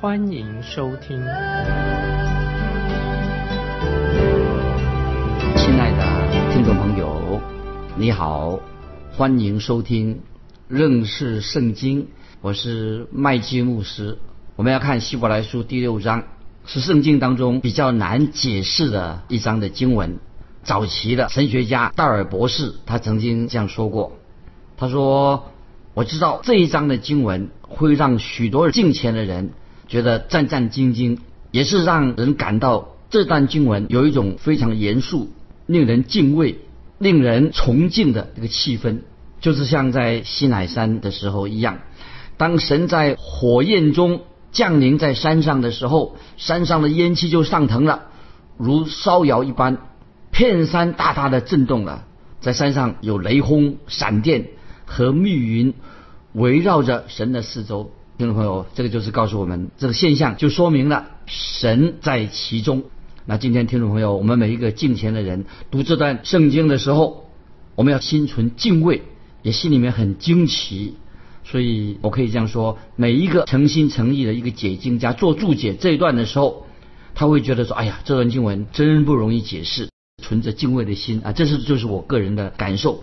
欢迎收听。亲爱的听众朋友，你好，欢迎收听认识圣经，我是麦基牧师。我们要看希伯来书第六章，是圣经当中比较难解释的一章的经文。早期的神学家戴尔博士，他曾经这样说过：“他说，我知道这一章的经文会让许多敬虔的人觉得战战兢兢，也是让人感到这段经文有一种非常严肃、令人敬畏、令人崇敬的这个气氛，就是像在西乃山的时候一样，当神在火焰中降临在山上的时候，山上的烟气就上腾了，如烧窑一般。”片山大大的震动了，在山上有雷轰、闪电和密云围绕着神的四周。听众朋友，这个就是告诉我们这个现象，就说明了神在其中。那今天听众朋友，我们每一个敬虔的人读这段圣经的时候，我们要心存敬畏，也心里面很惊奇。所以我可以这样说：每一个诚心诚意的一个解经家做注解这一段的时候，他会觉得说：“哎呀，这段经文真不容易解释。”存着敬畏的心啊，这是就是我个人的感受。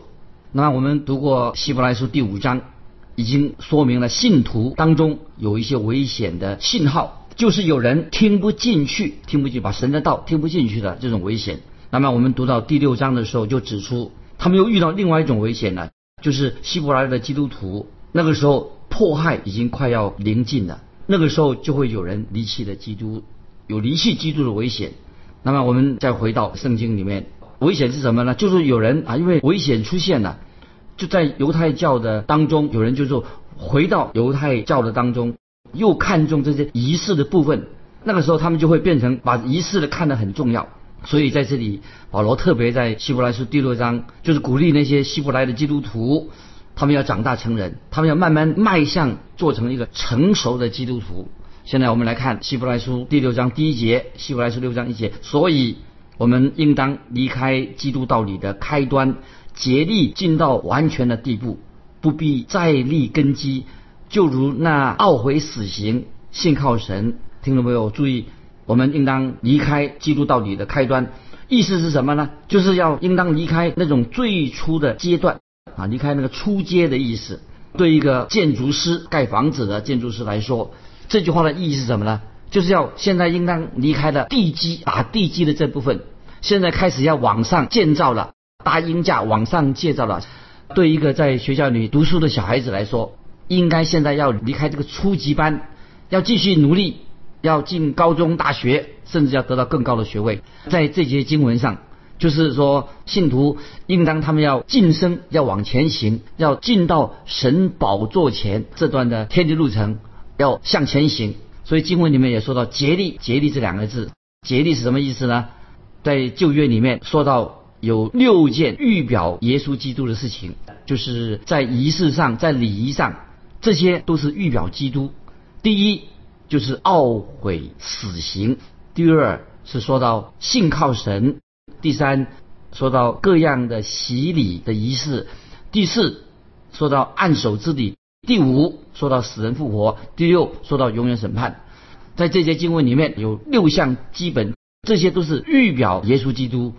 那我们读过希伯来书第五章，已经说明了信徒当中有一些危险的信号，就是有人听不进去，听不进把神的道听不进去的这种危险。那么我们读到第六章的时候，就指出他们又遇到另外一种危险了，就是希伯来的基督徒那个时候迫害已经快要临近了，那个时候就会有人离弃了基督，有离弃基督的危险。那么我们再回到圣经里面，危险是什么呢？就是有人啊，因为危险出现了，就在犹太教的当中，有人就说回到犹太教的当中，又看重这些仪式的部分。那个时候他们就会变成把仪式的看得很重要。所以在这里，保罗特别在希伯来书第六章，就是鼓励那些希伯来的基督徒，他们要长大成人，他们要慢慢迈向做成一个成熟的基督徒。现在我们来看希伯来书第六章第一节，希伯来书六章一节，所以我们应当离开基督道理的开端，竭力尽到完全的地步，不必再立根基，就如那懊悔死刑，信靠神。听到没有？注意，我们应当离开基督道理的开端，意思是什么呢？就是要应当离开那种最初的阶段啊，离开那个初阶的意思。对一个建筑师盖房子的建筑师来说。这句话的意义是什么呢？就是要现在应当离开了地基打地基的这部分，现在开始要往上建造了，搭鹰架往上建造了。对一个在学校里读书的小孩子来说，应该现在要离开这个初级班，要继续努力，要进高中、大学，甚至要得到更高的学位。在这些经文上，就是说信徒应当他们要晋升，要往前行，要进到神宝座前这段的天地路程。要向前行，所以经文里面也说到“竭力”，“竭力”这两个字，“竭力”是什么意思呢？在旧约里面说到有六件预表耶稣基督的事情，就是在仪式上，在礼仪上，这些都是预表基督。第一就是懊悔死刑，第二是说到信靠神，第三说到各样的洗礼的仪式，第四说到按手之礼。第五说到死人复活，第六说到永远审判，在这些经文里面有六项基本，这些都是预表耶稣基督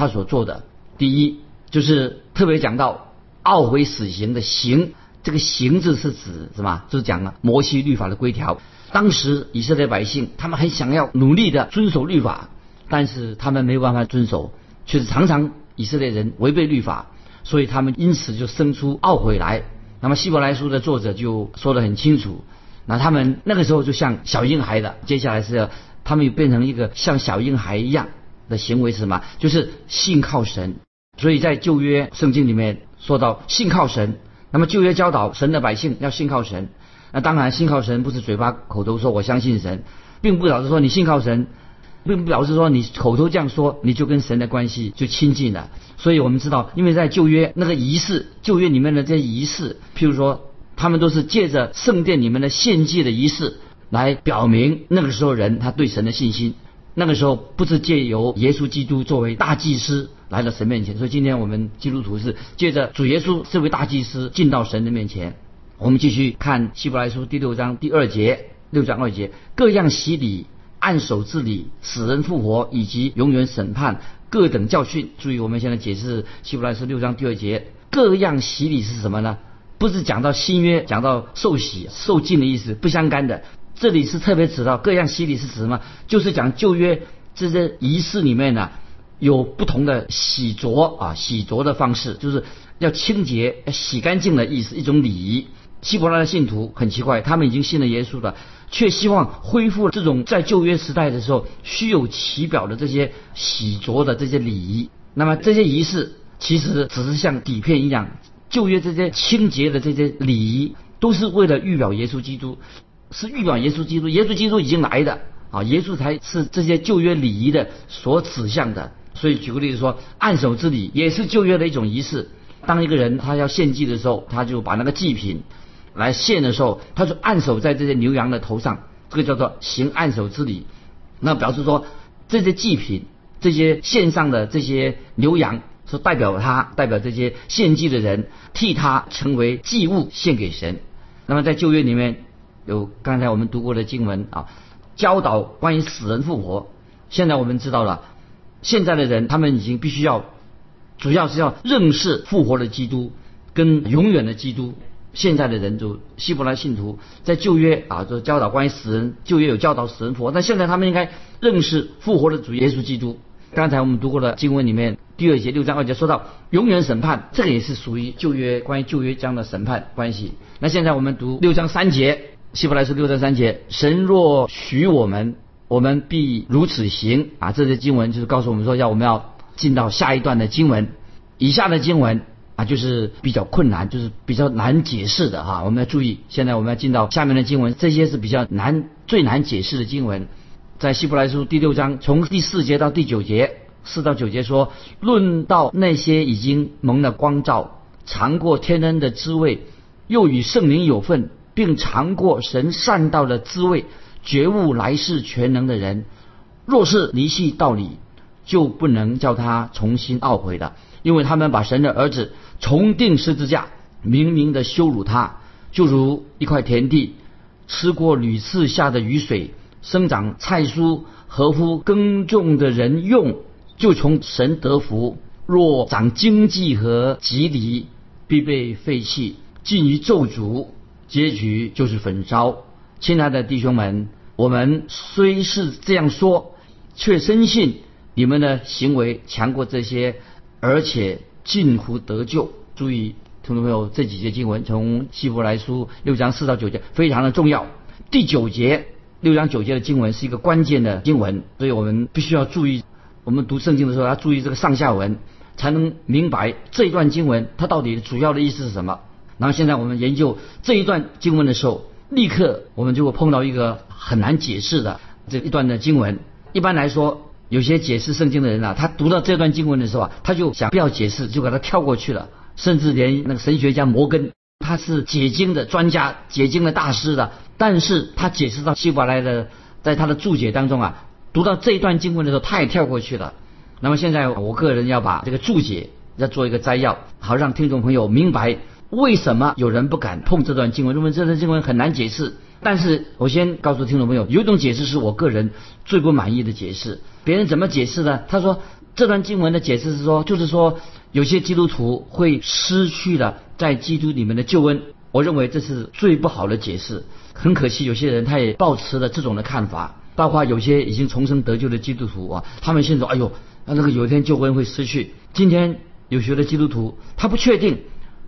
他所做的。第一就是特别讲到懊悔死刑的刑，这个刑字是指什么？就是讲了摩西律法的规条。当时以色列百姓他们很想要努力的遵守律法，但是他们没有办法遵守，却是常常以色列人违背律法，所以他们因此就生出懊悔来。那么希伯来书的作者就说得很清楚，那他们那个时候就像小婴孩的，接下来是要他们又变成一个像小婴孩一样的行为是什么？就是信靠神。所以在旧约圣经里面说到信靠神，那么旧约教导神的百姓要信靠神。那当然信靠神不是嘴巴口头说我相信神，并不表示说你信靠神，并不表示说你口头这样说你就跟神的关系就亲近了。所以我们知道，因为在旧约那个仪式，旧约里面的这些仪式，譬如说，他们都是借着圣殿里面的献祭的仪式来表明那个时候人他对神的信心。那个时候不是借由耶稣基督作为大祭司来到神面前，所以今天我们基督徒是借着主耶稣这位大祭司进到神的面前。我们继续看希伯来书第六章第二节，六章二节，各样洗礼、按手治理、死人复活以及永远审判各等教训。注意，我们现在解释希伯来书六章第二节，各样洗礼是什么呢？不是讲到新约，讲到受洗、受浸的意思，不相干的。这里是特别指到各样洗礼是指什么？就是讲旧约这些仪式里面呢，有不同的洗濯啊，洗濯的方式，就是要清洁、要洗干净的意思，一种礼仪。希伯来的信徒很奇怪，他们已经信了耶稣了，却希望恢复这种在旧约时代的时候虚有其表的这些洗濯的这些礼仪。那么这些仪式其实只是像底片一样，旧约这些清洁的这些礼仪都是为了预表耶稣基督，是预表耶稣基督。耶稣基督已经来的啊，耶稣才是这些旧约礼仪的所指向的。所以举个例子说，按手之礼也是旧约的一种仪式。当一个人他要献祭的时候，他就把那个祭品。来献的时候，他就按手在这些牛羊的头上，这个叫做行按手之礼。那表示说，这些祭品、这些献上的这些牛羊，是代表他，代表这些献祭的人，替他成为祭物献给神。那么在旧约里面有刚才我们读过的经文啊，教导关于死人复活。现在我们知道了，现在的人他们已经必须要，主要是要认识复活的基督跟永远的基督。现在的人就希伯来信徒在旧约啊，就教导关于死人，旧约有教导死人复活，但现在他们应该认识复活的主耶稣基督。刚才我们读过的经文里面第二节六章二节说到永远审判，这个也是属于旧约关于旧约这样的审判关系。那现在我们读六章三节，希伯来书六章三节，神若许我们，我们必如此行啊。这些经文就是告诉我们说，要我们要进到下一段的经文，以下的经文。啊，就是比较困难，就是比较难解释的哈。我们要注意，现在我们要进到下面的经文，这些是比较难、最难解释的经文。在希伯来书第六章，从第四节到第九节，四到九节说，论到那些已经蒙了光照、尝过天恩的滋味，又与圣灵有份，并尝过神善道的滋味，觉悟来世全能的人，若是离弃道理，就不能叫他重新懊悔的，因为他们把神的儿子。重定十字架，明明的羞辱他，就如一块田地，吃过屡次下的雨水，生长菜蔬，合乎耕种的人用，就从神得福；若长经济和吉利，必被废弃，尽于咒诅，结局就是焚烧。亲爱的弟兄们，我们虽是这样说，却深信你们的行为强过这些，而且。近乎得救。注意，听众朋友，这几节经文从希伯来书六章四到九节非常的重要。第九节六章九节的经文是一个关键的经文，所以我们必须要注意。我们读圣经的时候要注意这个上下文，才能明白这一段经文它到底主要的意思是什么。然后现在我们研究这一段经文的时候，立刻我们就会碰到一个很难解释的这一段的经文。一般来说。有些解释圣经的人啊，他读到这段经文的时候啊，他就想不要解释，就把它跳过去了。甚至连那个神学家摩根，他是解经的专家、解经的大师的，但是他解释到希伯来的，在他的注解当中啊，读到这一段经文的时候，他也跳过去了。那么现在我个人要把这个注解要做一个摘要，好让听众朋友明白为什么有人不敢碰这段经文，认为这段经文很难解释。但是我先告诉听众朋友，有一种解释是我个人最不满意的解释。别人怎么解释呢？他说这段经文的解释是说，就是说有些基督徒会失去了在基督里面的救恩。我认为这是最不好的解释。很可惜，有些人他也抱持了这种的看法，包括有些已经重生得救的基督徒啊，他们现在说：“哎呦，那个有一天救恩会失去。”今天有学的基督徒他不确定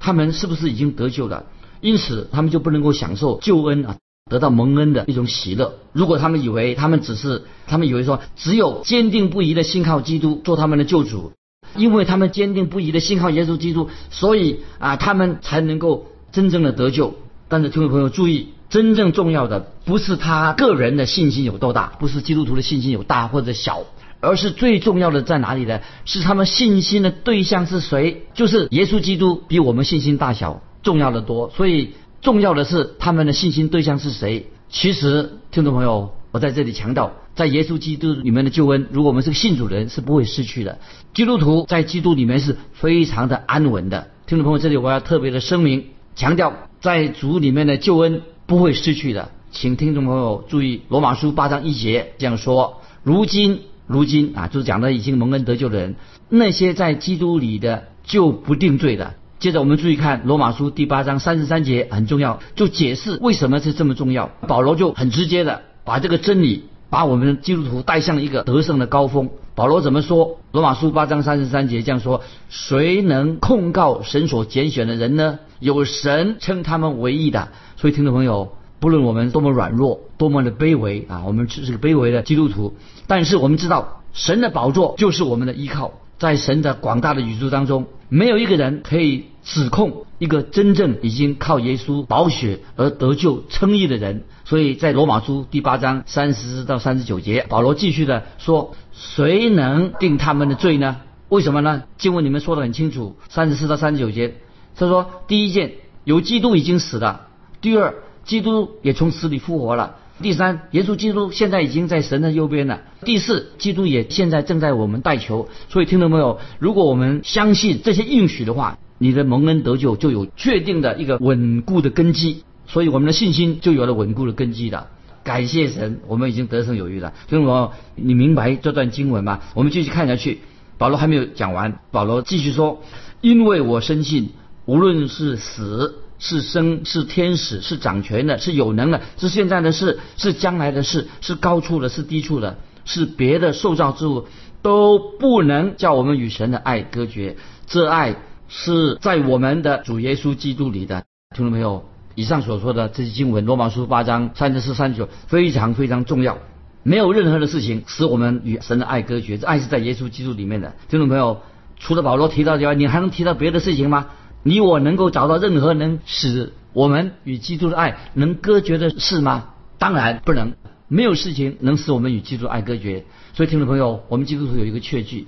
他们是不是已经得救了，因此他们就不能够享受救恩啊。得到蒙恩的一种喜乐。如果他们以为他们只是，他们以为说只有坚定不移的信靠基督做他们的救主，因为他们坚定不移的信靠耶稣基督，所以啊他们才能够真正的得救。但是听众朋友注意，真正重要的不是他个人的信心有多大，不是基督徒的信心有大或者小，而是最重要的在哪里呢？是他们信心的对象是谁？就是耶稣基督比我们信心大小重要的多。所以重要的是他们的信心对象是谁？其实听众朋友，我在这里强调，在耶稣基督里面的救恩，如果我们是个信主人，是不会失去的。基督徒在基督里面是非常的安稳的。听众朋友，这里我要特别的声明，强调在主里面的救恩不会失去的。请听众朋友注意，《罗马书》八章一节这样说：如今，如今啊，就是讲的已经蒙恩得救的人，那些在基督里的就不定罪的。接着我们注意看《罗马书》第八章三十三节，很重要，就解释为什么是这么重要。保罗就很直接的把这个真理，把我们基督徒带向一个得胜的高峰。保罗怎么说？《罗马书》八章三十三节这样说：谁能控告神所拣选的人呢？有神称他们为义的。所以，听众朋友，不论我们多么软弱，多么的卑微啊，我们只是个卑微的基督徒，但是我们知道，神的宝座就是我们的依靠。在神的广大的宇宙当中，没有一个人可以指控一个真正已经靠耶稣宝血而得救称义的人。所以在罗马书第八章三十到三十九节，保罗继续的说：“谁能定他们的罪呢？为什么呢？经文里面说的很清楚，三十四到三十九节，他说：第一件，有基督已经死了；第二，基督也从死里复活了。”第三，耶稣基督现在已经在神的右边了。第四，基督也现在正在我们代求。所以听到没有？如果我们相信这些应许的话，你的蒙恩得救就有确定的一个稳固的根基。所以我们的信心就有了稳固的根基的。感谢神，我们已经得胜有余了。听众朋友，你明白这段经文吗？我们继续看下去。保罗还没有讲完，保罗继续说：“因为我深信，无论是死。”是生是天使是掌权的是有能的是现在的事是将来的事是高处的是低处的是别的受造之物都不能叫我们与神的爱隔绝。这爱是在我们的主耶稣基督里的，听到没有？以上所说的这些经文，罗马书八章三十四、三十九，非常非常重要。没有任何的事情使我们与神的爱隔绝，这爱是在耶稣基督里面的。听众朋友，除了保罗提到以外，你还能提到别的事情吗？你我能够找到任何能使我们与基督的爱能隔绝的事吗？当然不能，没有事情能使我们与基督爱隔绝。所以，听众朋友，我们基督徒有一个确据，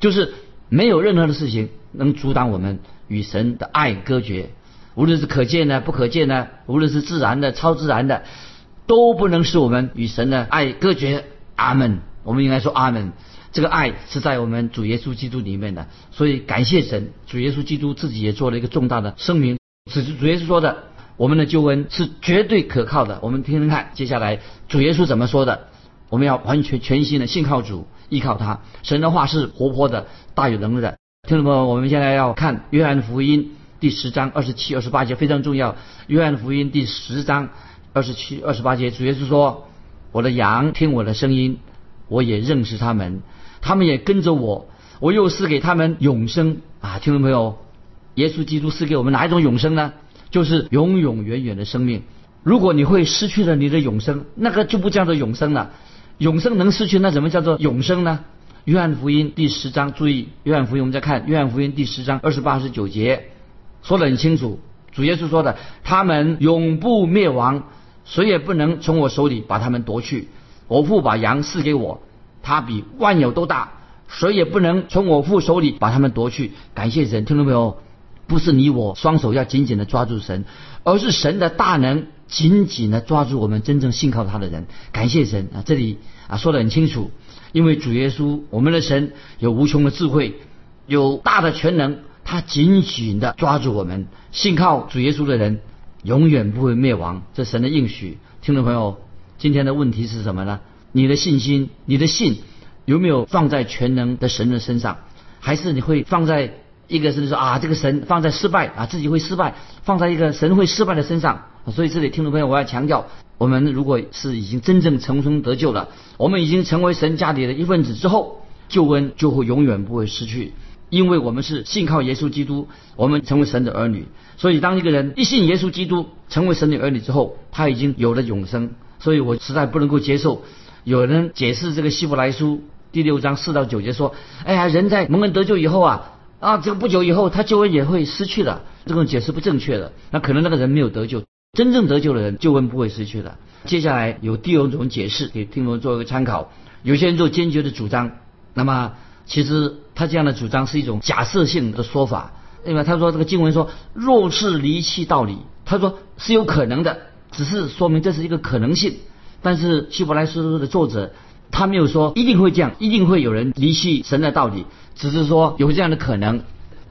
就是没有任何的事情能阻挡我们与神的爱隔绝。无论是可见的、不可见的，无论是自然的、超自然的，都不能使我们与神的爱隔绝。阿门。我们应该说阿门。这个爱是在我们主耶稣基督里面的，所以感谢神，主耶稣基督自己也做了一个重大的声明。此主耶稣说的，我们的救恩是绝对可靠的。我们听听看，接下来主耶稣怎么说的？我们要完全全心的信靠主，依靠他。神的话是活泼的，大有能力的。听众朋友，我们现在要看约翰福音第十章二十七、二十八节，非常重要。约翰福音第十章二十七、二十八节，主耶稣说：“我的羊听我的声音，我也认识他们。”他们也跟着我，我又赐给他们永生啊！听众朋友，耶稣基督赐给我们哪一种永生呢？就是永永远远的生命。如果你会失去了你的永生，那个就不叫做永生了。永生能失去，那怎么叫做永生呢？约翰福音第十章，注意，约翰福音我们再看约翰福音第十章二十八、十九节，说得很清楚。主耶稣说的：“他们永不灭亡，谁也不能从我手里把他们夺去。我父把羊赐给我。”他比万有都大，谁也不能从我父手里把他们夺去。感谢神，听到没有？不是你我双手要紧紧的抓住神，而是神的大能紧紧的抓住我们真正信靠他的人。感谢神啊！这里啊说得很清楚，因为主耶稣，我们的神有无穷的智慧，有大的全能，他紧紧的抓住我们。信靠主耶稣的人永远不会灭亡，这神的应许。听众朋友，今天的问题是什么呢？你的信心，你的信有没有放在全能的神的身上？还是你会放在一个是说啊，这个神放在失败啊，自己会失败，放在一个神会失败的身上？所以这里听众朋友，我要强调，我们如果是已经真正重生得救了，我们已经成为神家里的一份子之后，救恩就会永远不会失去，因为我们是信靠耶稣基督，我们成为神的儿女。所以当一个人一信耶稣基督，成为神的儿女之后，他已经有了永生。所以我实在不能够接受。有人解释这个希伯来书第六章四到九节说：“哎呀，人在蒙恩得救以后啊，啊，这个不久以后他救恩也会失去了。”这种解释不正确的，那可能那个人没有得救。真正得救的人救恩不会失去的。接下来有第二种解释，给听众做一个参考。有些人做坚决的主张，那么其实他这样的主张是一种假设性的说法，因为他说这个经文说若是离弃道理，他说是有可能的，只是说明这是一个可能性。但是希伯来书的作者他没有说一定会这样，一定会有人离弃神的道理，只是说有这样的可能。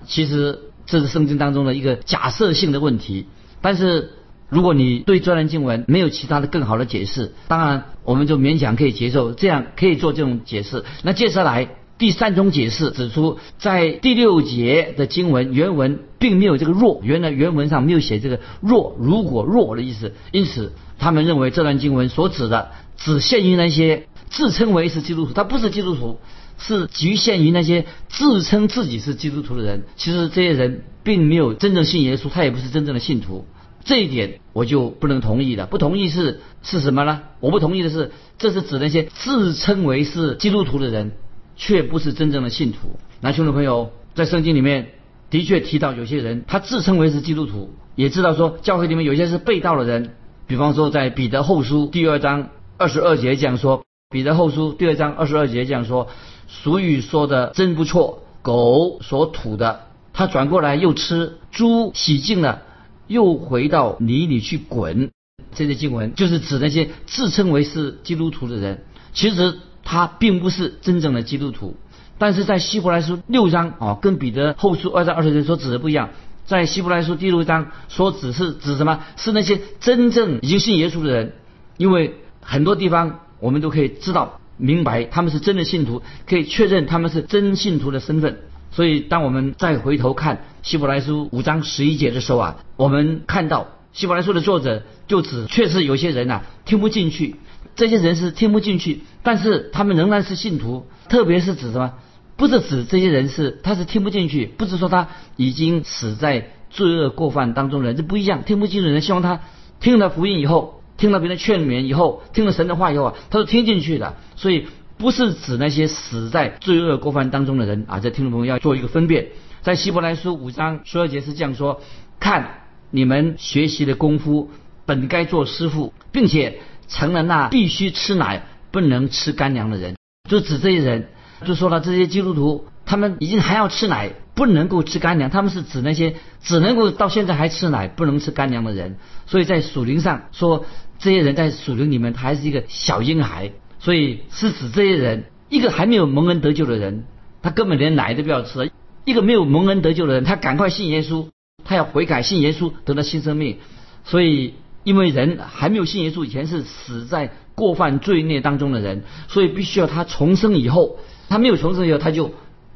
其实这是圣经当中的一个假设性的问题，但是。如果你对这段经文没有其他的更好的解释，当然我们就勉强可以接受，这样可以做这种解释。那接下来第三种解释指出，在第六节的经文原文并没有这个“若”，原来原文上没有写这个“若”，如果“若”的意思，因此他们认为这段经文所指的只限于那些自称为是基督徒，他不是基督徒，是局限于那些自称自己是基督徒的人。其实这些人并没有真正信耶稣，他也不是真正的信徒。这一点我就不能同意了。不同意是是什么呢？我不同意的是，这是指那些自称为是基督徒的人，却不是真正的信徒。那兄弟朋友，在圣经里面的确提到有些人，他自称为是基督徒，也知道说教会里面有些是被盗的人。比方说，在彼得后书第二章二十二节讲说，彼得后书第二章二十二节讲说，俗语说的真不错，狗所吐的，他转过来又吃；猪洗净了。又回到泥里去滚，这些经文就是指那些自称为是基督徒的人，其实他并不是真正的基督徒。但是在希伯来书六章啊，跟彼得后书二章二十节所指的不一样，在希伯来书第六章所指是指什么？是那些真正已经信耶稣的人，因为很多地方我们都可以知道明白他们是真的信徒，可以确认他们是真信徒的身份。所以，当我们再回头看希伯来书五章十一节的时候啊，我们看到希伯来书的作者就指，确实有些人呐听不进去，这些人是听不进去，但是他们仍然是信徒。特别是指什么？不是指这些人是他是听不进去，不是说他已经死在罪恶过犯当中的人，这不一样。听不进去的人，希望他听了福音以后，听了别人劝勉以后，听了神的话以后啊，他是听进去的。所以。不是指那些死在罪恶过犯当中的人啊！这听众朋友要做一个分辨。在希伯来书五章十二节是这样说：看你们学习的功夫，本该做师傅，并且成了那必须吃奶不能吃干粮的人。就指这些人，就说了这些基督徒，他们已经还要吃奶，不能够吃干粮。他们是指那些只能够到现在还吃奶，不能吃干粮的人。所以在属灵上说，这些人在属灵里面，他还是一个小婴孩。所以是指这些人，一个还没有蒙恩得救的人，他根本连奶都不要吃；一个没有蒙恩得救的人，他赶快信耶稣，他要悔改信耶稣，得到新生命。所以，因为人还没有信耶稣以前是死在过犯罪孽当中的人，所以必须要他重生以后，他没有重生以后，他就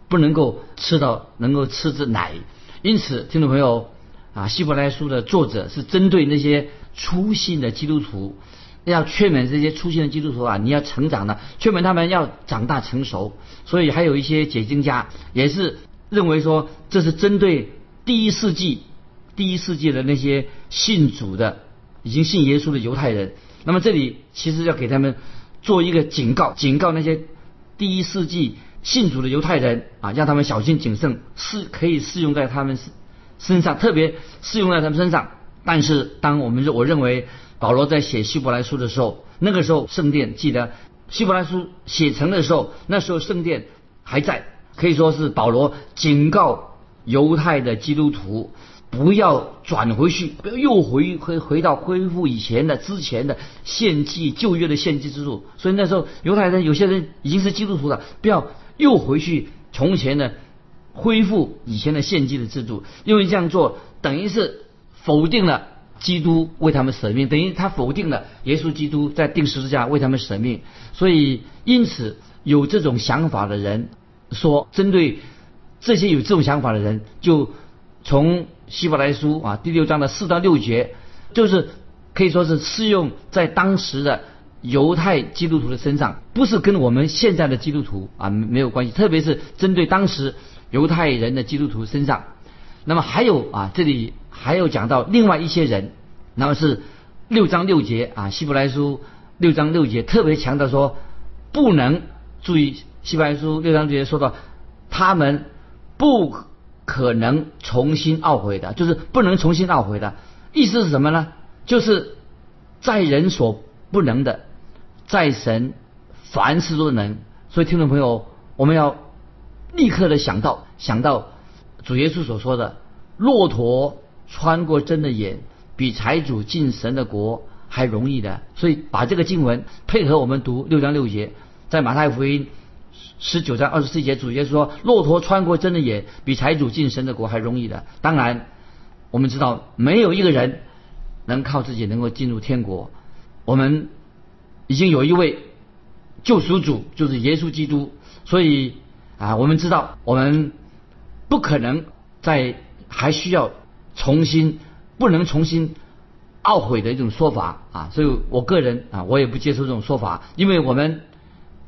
不能够吃到能够吃这奶。因此，听众朋友啊，希伯来书的作者是针对那些初信的基督徒。要劝勉这些出现的基督徒啊，你要成长的，劝勉他们要长大成熟。所以还有一些解经家也是认为说，这是针对第一世纪、第一世纪的那些信主的、已经信耶稣的犹太人。那么这里其实要给他们做一个警告，警告那些第一世纪信主的犹太人啊，让他们小心谨慎，适可以适用在他们身上，特别适用在他们身上。但是当我们我认为。保罗在写希伯来书的时候，那个时候圣殿记得希伯来书写成的时候，那时候圣殿还在，可以说是保罗警告犹太的基督徒不要转回去，不要又回回回到恢复以前的之前的献祭旧约的献祭制度。所以那时候犹太人有些人已经是基督徒了，不要又回去从前的恢复以前的献祭的制度，因为这样做等于是否定了。基督为他们舍命，等于他否定了耶稣基督在定十字架为他们舍命。所以，因此有这种想法的人说，针对这些有这种想法的人，就从希伯来书啊第六章的四到六节，就是可以说是适用在当时的犹太基督徒的身上，不是跟我们现在的基督徒啊没有关系。特别是针对当时犹太人的基督徒身上。那么还有啊，这里。还有讲到另外一些人，那么是六章六节啊，希伯来书六章六节特别强调说，不能注意希伯来书六章六节说到，他们不可能重新懊悔的，就是不能重新懊悔的意思是什么呢？就是在人所不能的，在神凡事都能。所以听众朋友，我们要立刻的想到想到主耶稣所说的：“骆驼穿过针的眼，比财主进神的国还容易的。”所以把这个经文配合我们读六章六节，在马太福音十九章二十四节，主耶稣说：“骆驼穿过针的眼，比财主进神的国还容易的。”当然，我们知道没有一个人。能靠自己能够进入天国，我们已经有一位救赎主，就是耶稣基督。所以啊，我们知道我们不可能再还需要重新不能重新懊悔的一种说法啊。所以我个人啊，我也不接受这种说法，因为我们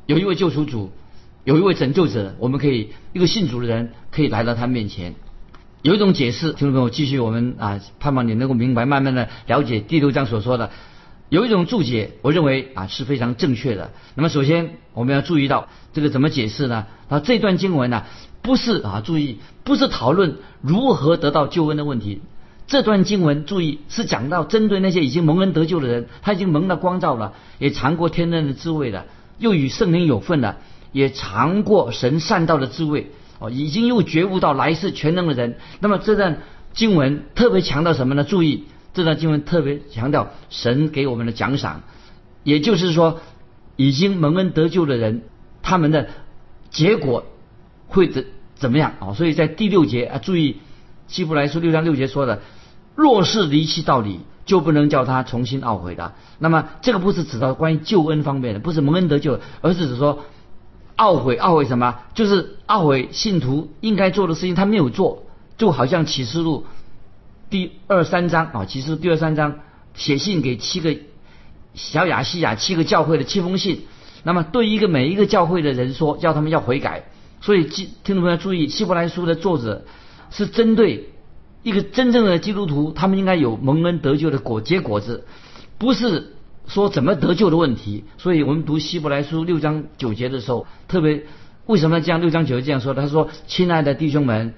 有一位救赎主，有一位拯救者，我们可以一个信主的人可以来到他面前。有一种解释，听众朋友，继续我们啊，盼望你能够明白，慢慢的了解第六章所说的。有一种注解，我认为啊是非常正确的。那么首先我们要注意到这个怎么解释呢？啊，这段经文呢不是啊，注意不是讨论如何得到救恩的问题。这段经文注意是讲到针对那些已经蒙恩得救的人，他已经蒙了光照了，也尝过天恩的滋味了，又与圣灵有份了，也尝过神善道的滋味。哦，已经又觉悟到来世全能的人，那么这段经文特别强调什么呢？注意，这段经文特别强调神给我们的奖赏，也就是说，已经蒙恩得救的人，他们的结果会怎怎么样啊？所以在第六节啊，注意希伯来书六章六节说的，若是离弃道理，就不能叫他重新懊悔的。那么这个不是指到关于救恩方面的，不是蒙恩得救，而是指说。懊悔，懊悔什么？就是懊悔信徒应该做的事情他没有做，就好像启示录第二三章啊，启示录第二三章写信给七个小雅西亚七个教会的七封信，那么对一个每一个教会的人说，叫他们要悔改。所以，听众朋友注意，希伯来书的作者是针对一个真正的基督徒，他们应该有蒙恩得救的果结果子，不是。说怎么得救的问题，所以我们读希伯来书六章九节的时候，特别为什么这样六章九节这样说？他说：“亲爱的弟兄们，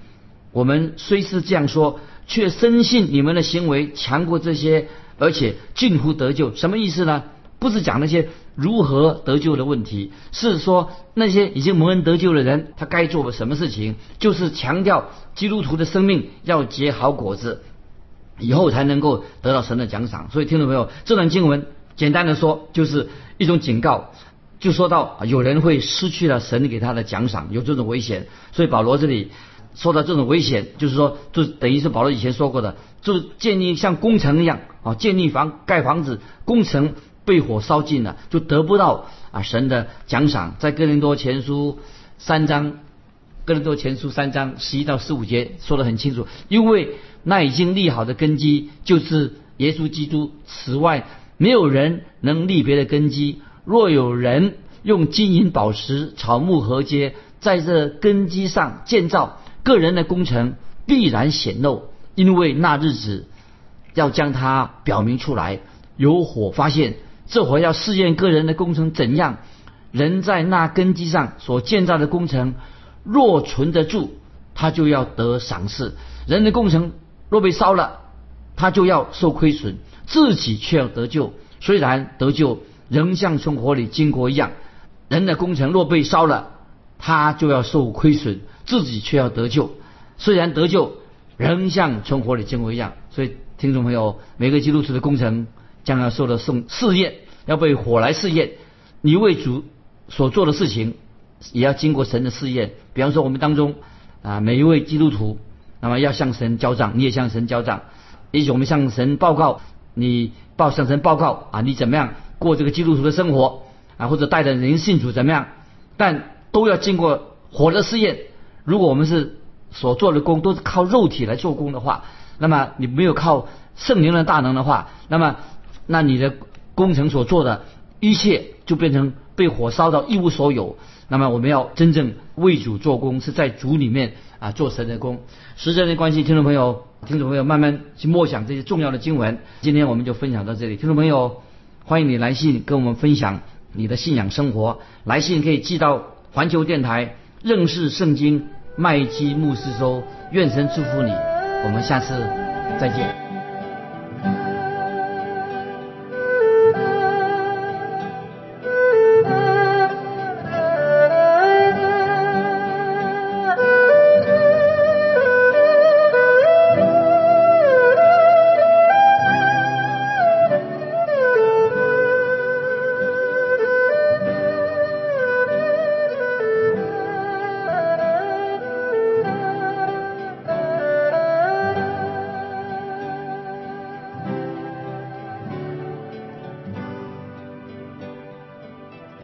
我们虽是这样说，却深信你们的行为强过这些，而且近乎得救。什么意思呢？不是讲那些如何得救的问题，是说那些已经蒙恩得救的人，他该做的什么事情，就是强调基督徒的生命要结好果子，以后才能够得到神的奖赏。所以听众朋友，这段经文。简单的说，就是一种警告，就说到有人会失去了神给他的奖赏，有这种危险。所以保罗这里说到这种危险，就是说，就等于是保罗以前说过的，就建立像工程一样啊，建立房盖房子，工程被火烧尽了，就得不到啊神的奖赏。在哥林多前书三章，哥林多前书三章十一到十五节说得很清楚，因为那已经立好的根基就是耶稣基督，此外。没有人能立别的根基。若有人用金银宝石、草木禾秸在这根基上建造，个人的工程必然显露，因为那日子要将它表明出来。有火发现，这火要试验个人的工程怎样。人在那根基上所建造的工程，若存得住，他就要得赏赐；人的工程若被烧了，他就要受亏损。自己却要得救，虽然得救，仍像从火里经过一样。人的工程若被烧了，他就要受亏损；自己却要得救，虽然得救，仍像从火里经过一样。所以，听众朋友，每个基督徒的工程将要受到送试验，要被火来试验。你为主所做的事情，也要经过神的试验。比方说，我们当中啊，每一位基督徒，那么要向神交账，你也向神交账。也许我们向神报告。你报向神报告啊，你怎么样过这个基督徒的生活啊，或者带着人信主怎么样？但都要经过火的试验。如果我们是所做的工都是靠肉体来做工的话，那么你没有靠圣灵的大能的话，那么那你的工程所做的一切就变成被火烧到一无所有。那么我们要真正为主做工，是在主里面啊做神的工。时间的关系，听众朋友。听众朋友，慢慢去默想这些重要的经文。今天我们就分享到这里。听众朋友，欢迎你来信跟我们分享你的信仰生活。来信可以寄到环球电台认识圣经麦基牧师收。愿神祝福你。我们下次再见。